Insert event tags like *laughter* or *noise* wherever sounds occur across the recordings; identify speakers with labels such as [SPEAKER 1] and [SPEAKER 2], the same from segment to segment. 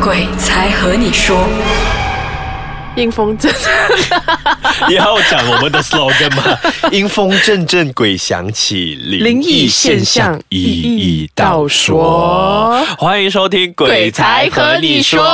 [SPEAKER 1] 鬼才和你说。
[SPEAKER 2] 阴风阵，*laughs*
[SPEAKER 3] 你要讲我们的 slogan 吗？*laughs* 阴风阵阵，鬼响起，灵异现象一一道说。欢迎收听《鬼才和你说》。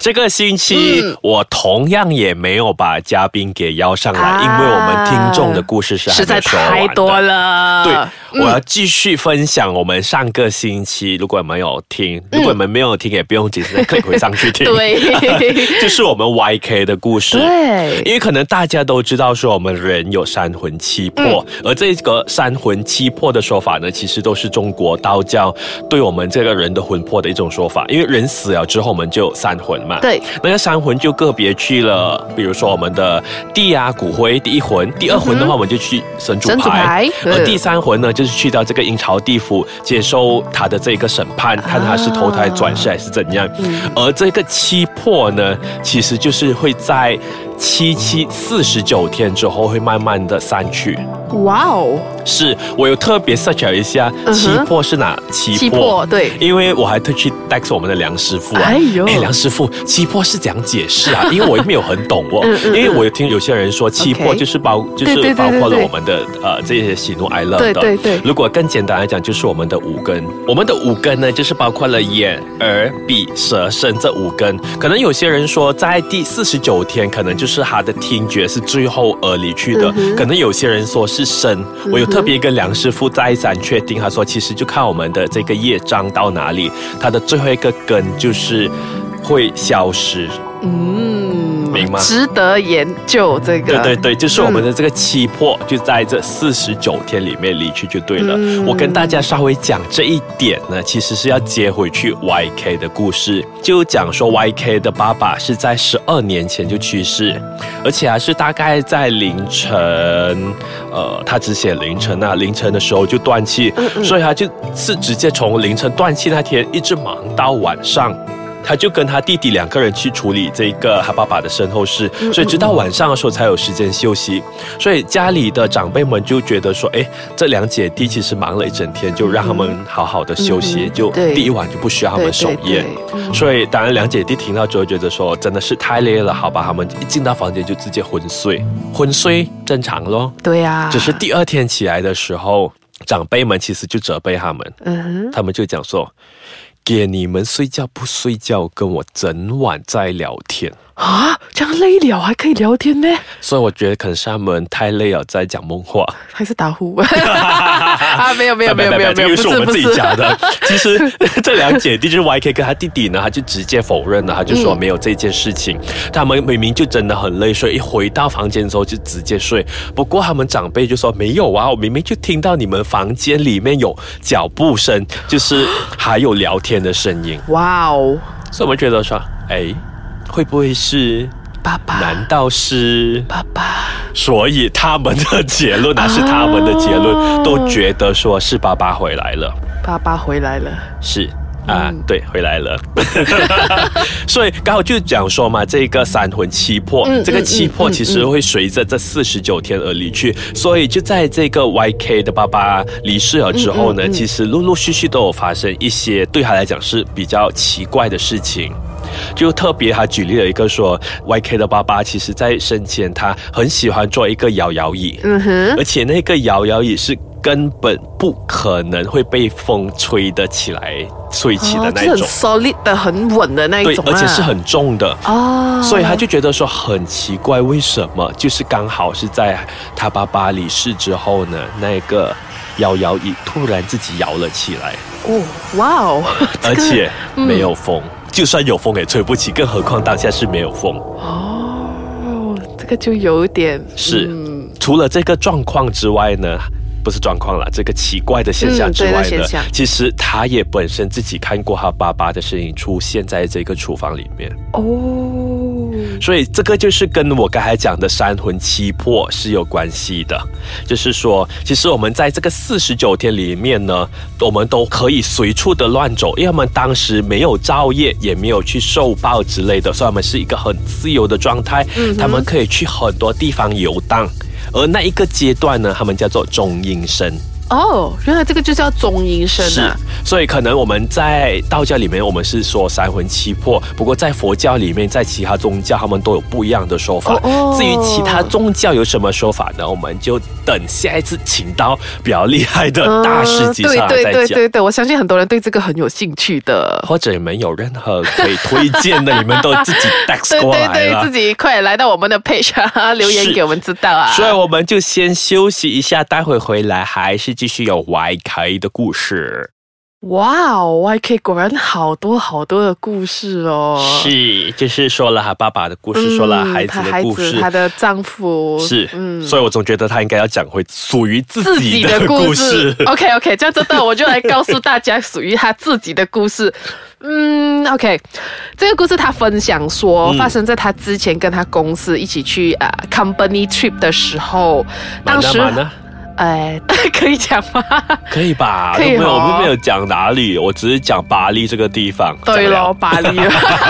[SPEAKER 3] 这个星期我同样也没有把嘉宾给邀上来，因为我们听众的故事是
[SPEAKER 2] 实在太多了。
[SPEAKER 3] 对，我要继续分享我们上个星期，如果你们有听，如果你们没有听，也不用紧，再 *laughs* 可以回上去听。
[SPEAKER 2] 对，
[SPEAKER 3] 就是我们 YK 的故事。
[SPEAKER 2] 对，
[SPEAKER 3] 因为可能大家都知道说我们人有三魂七魄，而这个三魂七魄的说法呢，其实都是中国道教对我们这个人的魂魄的一种说法。因为人死了之后，我们就有三魂嘛。
[SPEAKER 2] 对，
[SPEAKER 3] 那个三魂就个别去了，比如说我们的地啊骨灰第一魂，第二魂的话我们就去神主牌，而第三魂呢就是去到这个阴曹地府接受他的这个审判，看他是投胎转世还是怎样。而这个七魄呢，其实就是会在。七七四十九天之后会慢慢的散去。哇哦！是我有特别 search 一下七魄是哪七魄？
[SPEAKER 2] 对，
[SPEAKER 3] 因为我还特去 text 我们的梁师傅啊。哎呦，哎，梁师傅，七魄是怎样解释啊？*laughs* 因为我没有很懂哦。因为我有听有些人说七魄就是包就是包括了我们的呃这些喜怒哀乐的。
[SPEAKER 2] 对对对。
[SPEAKER 3] 如果更简单来讲，就是我们的五根。我们的五根呢，就是包括了眼、耳、鼻、舌、身这五根。可能有些人说，在第四十九天，可能就是他的听觉是最后而离去的。可能有些人说是。是生，我有特别跟梁师傅再三确定，他说其实就看我们的这个业障到哪里，它的最后一个根就是会消失。嗯。明吗？
[SPEAKER 2] 值得研究这个。
[SPEAKER 3] 对对对，就是我们的这个七魄，就在这四十九天里面离去就对了。我跟大家稍微讲这一点呢，其实是要接回去 YK 的故事，就讲说 YK 的爸爸是在十二年前就去世，而且还是大概在凌晨，呃，他只写凌晨啊，凌晨的时候就断气，所以他就是直接从凌晨断气那天一直忙到晚上。他就跟他弟弟两个人去处理这个他爸爸的身后事，所以直到晚上的时候才有时间休息。所以家里的长辈们就觉得说，哎，这两姐弟其实忙了一整天，就让他们好好的休息，就第一晚就不需要他们守夜。所以当然两姐弟听到之后觉得说，真的是太累了，好吧，他们一进到房间就直接昏睡，昏睡正常咯。
[SPEAKER 2] 对呀，
[SPEAKER 3] 只是第二天起来的时候，长辈们其实就责备他们，嗯，他们就讲说。给你们睡觉不睡觉，跟我整晚在聊天。
[SPEAKER 2] 啊，这样累了还可以聊天呢，
[SPEAKER 3] 所以我觉得可能是他们太累了，在讲梦话，
[SPEAKER 2] 还是打呼？*laughs* 啊，没有没有没有没有，
[SPEAKER 3] 这个是我们自己讲的。*laughs* 其实 *laughs* 这两姐弟就是 YK 跟他弟弟呢，他就直接否认了，他就说没有这件事情。他们明明就真的很累，所以一回到房间之后就直接睡。不过他们长辈就说没有啊，我明明就听到你们房间里面有脚步声，就是还有聊天的声音。哇哦！所以我们觉得说，哎。会不会是
[SPEAKER 2] 爸爸？
[SPEAKER 3] 难道是
[SPEAKER 2] 爸爸？
[SPEAKER 3] 所以他们的结论啊是他们的结论，都觉得说是爸爸回来了。
[SPEAKER 2] 爸爸回来了，
[SPEAKER 3] 是啊，对，回来了。*laughs* 所以刚好就讲说嘛，这个三魂七魄，这个七魄其实会随着这四十九天而离去。所以就在这个 YK 的爸爸离世了之后呢，其实陆陆续续都有发生一些对他来讲是比较奇怪的事情。就特别，他举例了一个说，YK 的爸爸其实在生前他很喜欢做一个摇摇椅，嗯哼，而且那个摇摇椅是根本不可能会被风吹得起来、吹起的那种
[SPEAKER 2] ，solid 的很稳的那一种，
[SPEAKER 3] 对，而且是很重的哦，所以他就觉得说很奇怪，为什么就是刚好是在他爸爸离世之后呢，那个摇摇椅突然自己摇了起来，哦，哇哦，*laughs* 而且没有风。就算有风也吹不起，更何况当下是没有风哦。
[SPEAKER 2] 这个就有点
[SPEAKER 3] 是。除了这个状况之外呢，不是状况了，这个奇怪的现象之外呢，其实他也本身自己看过他爸爸的身影出现在这个厨房里面哦。所以这个就是跟我刚才讲的三魂七魄是有关系的，就是说，其实我们在这个四十九天里面呢，我们都可以随处的乱走，因为我们当时没有造业，也没有去受报之类的，所以我们是一个很自由的状态。嗯，他们可以去很多地方游荡，而那一个阶段呢，他们叫做中阴身。
[SPEAKER 2] 哦，原来这个就叫中阴身
[SPEAKER 3] 是
[SPEAKER 2] 啊。，
[SPEAKER 3] 所以可能我们在道教里面，我们是说三魂七魄，不过在佛教里面，在其他宗教，他们都有不一样的说法。
[SPEAKER 2] 哦哦
[SPEAKER 3] 至于其他宗教有什么说法呢？我们就等下一次请到比较厉害的大师级上来
[SPEAKER 2] 嗯对对。对对对，我相信很多人对这个很有兴趣的。
[SPEAKER 3] 或者你们有任何可以推荐的，你们都自己 text
[SPEAKER 2] 对
[SPEAKER 3] 过来
[SPEAKER 2] 对对，
[SPEAKER 3] 了
[SPEAKER 2] 自。己快来到我们的 page 啊，留言给我们知道啊。
[SPEAKER 3] 所以我们就先休息一下，待会回来还是继续有 YK 的故事。
[SPEAKER 2] 哇哦，YK 果然好多好多的故事哦。
[SPEAKER 3] 是，就是说了他爸爸的故事，说了孩子的故事
[SPEAKER 2] 子，。她的丈夫
[SPEAKER 3] 是，
[SPEAKER 2] 嗯
[SPEAKER 3] 所以我总觉得他应该要讲回属于自
[SPEAKER 2] 自己的
[SPEAKER 3] 故
[SPEAKER 2] 故
[SPEAKER 3] 事
[SPEAKER 2] 事。。OK OK，*laughs* 这样子的我就来告诉大家属于他自己的故事。嗯，OK，这个故事他分享说，
[SPEAKER 3] 嗯
[SPEAKER 2] 发生在他之前跟他公司一起去啊、company trip 的时候，当时哎，可以讲吗？*laughs*
[SPEAKER 3] 可以吧？
[SPEAKER 2] 可以
[SPEAKER 3] 都没有，
[SPEAKER 2] 哦
[SPEAKER 3] 我们没有讲哪里，我只是讲巴黎这个地方。
[SPEAKER 2] 对咯，
[SPEAKER 3] 讲了，
[SPEAKER 2] 巴黎。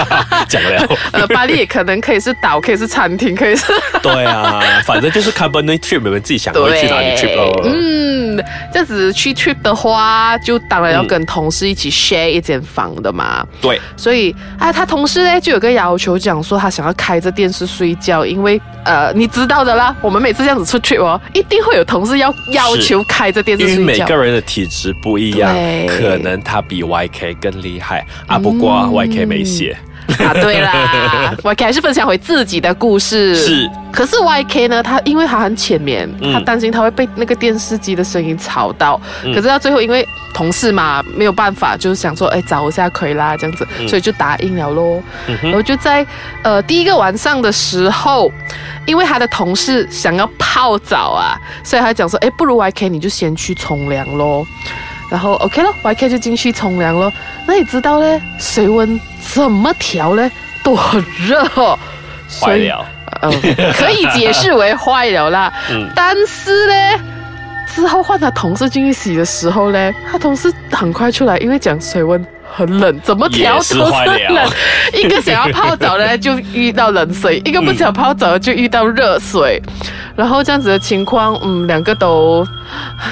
[SPEAKER 2] *laughs*
[SPEAKER 3] 讲了。*laughs*
[SPEAKER 2] 呃，巴黎也可能可以是岛，可以是餐厅，可以是
[SPEAKER 3] 对啊，反正就是 company trip，你们自己想会去哪里 trip 咯。
[SPEAKER 2] 嗯，这样子去 trip 的话，就当然要跟同事一起 share 一间房的嘛。
[SPEAKER 3] 对，
[SPEAKER 2] 所以啊，他同事呢就有个要求，讲说他想要开着电视睡觉，因为呃，你知道的啦，我们每次这样子出 trip 哦，一定会有同事要要求开着电视
[SPEAKER 3] 因为。每个人的体质不一样，可能他比 YK 更厉害啊。不过 YK 没写，*laughs*
[SPEAKER 2] 啊，对啦，*laughs* YK 还是分享回自己的故事。
[SPEAKER 3] 是，
[SPEAKER 2] 可是 YK 呢，他因为他很浅眠，
[SPEAKER 3] 嗯
[SPEAKER 2] 他担心他会被那个电视机的声音吵到。
[SPEAKER 3] 嗯
[SPEAKER 2] 可是到最后，因为同事嘛，没有办法，就是想说，哎，找一下可以啦，这样子，所以就答应了咯。
[SPEAKER 3] 嗯
[SPEAKER 2] 然后就在呃第一个晚上的时候，因为他的同事想要泡澡啊，所以他讲说，哎，不如 YK 你就先去冲凉咯。然后 OK 咯 y k 就进去冲凉咯。那你知道嘞，水温怎么调呢？多热哦，*laughs*
[SPEAKER 3] 坏了。
[SPEAKER 2] 呃，可以解释为坏了啦。*laughs*
[SPEAKER 3] 嗯
[SPEAKER 2] 但是呢，之后换他同事进去洗的时候呢，他同事很快出来，因为讲水温很冷，怎么调都是冷。一个想要泡澡呢，就遇到冷水；一个不想泡澡就遇到热水。然后这样子的情况，嗯，两个都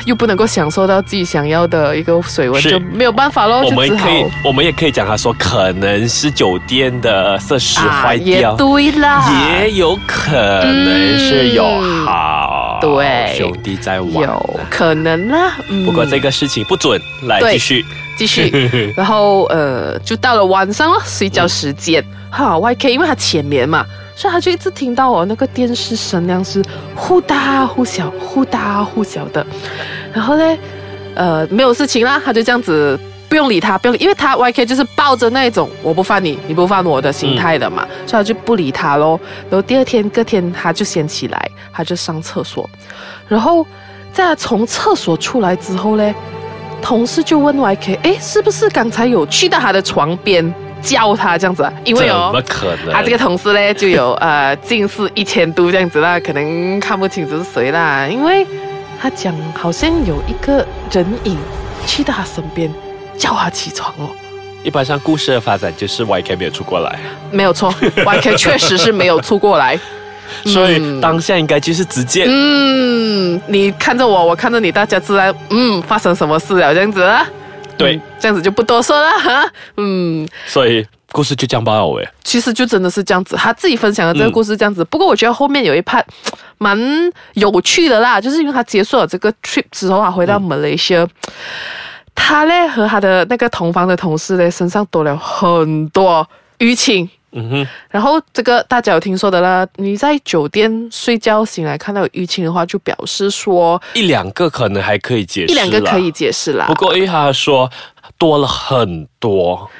[SPEAKER 2] 又不能够享受到自己想要的一个水温，就没有办法喽，
[SPEAKER 3] 我们可以，我们也可以讲，他说可能是酒店的设施坏
[SPEAKER 2] 也
[SPEAKER 3] 掉，
[SPEAKER 2] 对啦，
[SPEAKER 3] 也有可能是有好、
[SPEAKER 2] 对
[SPEAKER 3] 兄弟在玩。
[SPEAKER 2] 有可能啦。嗯
[SPEAKER 3] 不过这个事情不准，来
[SPEAKER 2] 对
[SPEAKER 3] 继续。
[SPEAKER 2] 继续，*laughs* 然后呃，就到了晚上了，睡觉时间。哈，YK 因为他前面嘛，所以他就一直听到我，那个电视声量是忽大忽小，忽大忽小的。然后呢，呃，没有事情啦，他就这样子。不用理他，不用理，因为他 YK 就是抱着那一种我不犯你，你不犯我的心态的嘛，所以他就不理他喽。然后第二天、隔天他就先起来，他就上厕所，然后在他从厕所出来之后呢，同事就问 YK，哎，是不是刚才有去到他的床边叫他这样子啊？因为
[SPEAKER 3] 有
[SPEAKER 2] 哦？他这个同事呢就有呃近视一千度这样子啦，可能看不清楚是谁啦，因为他讲好像有一个人影去到他身边叫他起床哦。
[SPEAKER 3] 一般上故事的发展就是 YK 没有出过来，
[SPEAKER 2] 没有错，*laughs* YK 确实是没有出过来。*laughs*
[SPEAKER 3] 所以当下应该就是直接、
[SPEAKER 2] 嗯，你看着我，我看着你，大家知道嗯发生什么事了这样子啊？
[SPEAKER 3] 对
[SPEAKER 2] 嗯这样子就不多说了哈。嗯，
[SPEAKER 3] 所以故事就这样罢了喂。
[SPEAKER 2] 其实就真的是这样子，他自己分享的这个故事这样子。不过我觉得后面有一 part 蛮有趣的啦，就是因为他结束了这个 trip 之后啊，回到 Malaysia，、他嘞和他的那个同房的同事嘞身上多了很多淤青。
[SPEAKER 3] 嗯哼，
[SPEAKER 2] 然后这个大家有听说的啦，你在酒店睡觉醒来看到有淤青的话，就表示说
[SPEAKER 3] 一两个可能还可以解释，
[SPEAKER 2] 一两个可以。解释啦。
[SPEAKER 3] 不。过因为他说多了很多，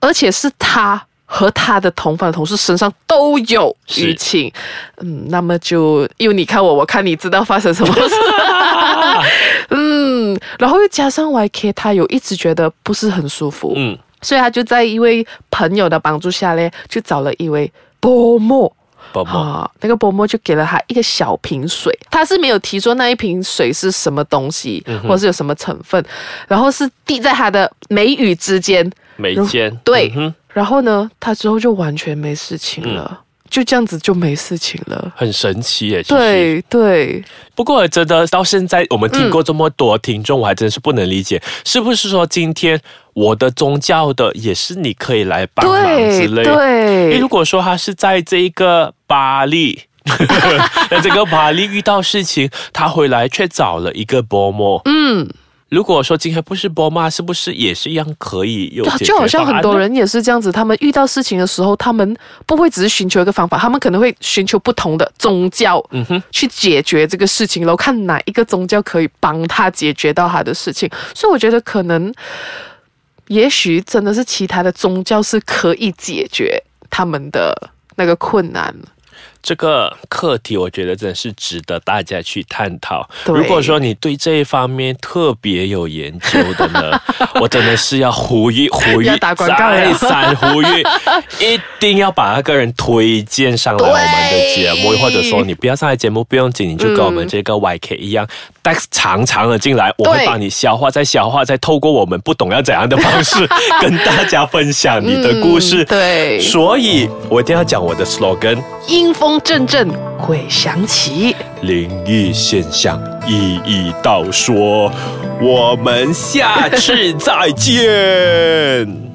[SPEAKER 2] 而且是他和他的同房的同事身上都有淤青，嗯，那么就因为你看我，我看你知道发生什么事，*laughs* 嗯，然后又加上 YK，他有一直觉得不是很舒服，
[SPEAKER 3] 嗯，
[SPEAKER 2] 所以他就在一位朋友的帮助下嘞，就找了一位波莫。
[SPEAKER 3] 宝宝，
[SPEAKER 2] 啊，那个伯母就给了他一个小瓶水，他是没有提说那一瓶水是什么东西，或者是有什么成分，然后是滴在他的眉宇之间，
[SPEAKER 3] 眉间，
[SPEAKER 2] 对
[SPEAKER 3] 嗯
[SPEAKER 2] 然后呢，他之后就完全没事情了。就这样子就没事情了。
[SPEAKER 3] 很神奇耶。
[SPEAKER 2] 对对，
[SPEAKER 3] 不过真的到现在，我们听过这么多听众，我还真是不能理解，是不是说今天我的宗教的也是你可以来帮忙之类？因为
[SPEAKER 2] 对
[SPEAKER 3] 如，果说他是在这一个巴黎。*laughs* 那这个巴黎遇到事情，他回来却找了一个伯母。
[SPEAKER 2] 嗯，
[SPEAKER 3] 如果说今天不是波妈，是不是也是一样可以有
[SPEAKER 2] 就好像很多人也是这样子，他们遇到事情的时候，他们不会只是寻求一个方法，他们可能会寻求不同的宗教，
[SPEAKER 3] 嗯哼，
[SPEAKER 2] 去解决这个事情，然后看哪一个宗教可以帮他解决到他的事情。所以我觉得可能，也许真的是其他的宗教是可以解决他们的那个困难。
[SPEAKER 3] 这个课题，我觉得真的是值得大家去探讨。如果说你对这一方面特别有研究的呢，*laughs* 我真的是要呼吁呼吁，
[SPEAKER 2] 打广告
[SPEAKER 3] 再
[SPEAKER 2] 了
[SPEAKER 3] 三呼吁，一定要把那个人推荐上来我们的节目，或者说你不要上来节目不用紧，你就跟我们这个 YK 一样，带长长的进来，我会帮你消化，再消化，再透过我们不懂要怎样的方式 *laughs* 跟大家分享你的故事。
[SPEAKER 2] 嗯对
[SPEAKER 3] 所以我一定要讲我的 slogan。
[SPEAKER 2] 阴风阵阵，鬼响起。
[SPEAKER 3] 灵异现象一一道说，我们下次再见。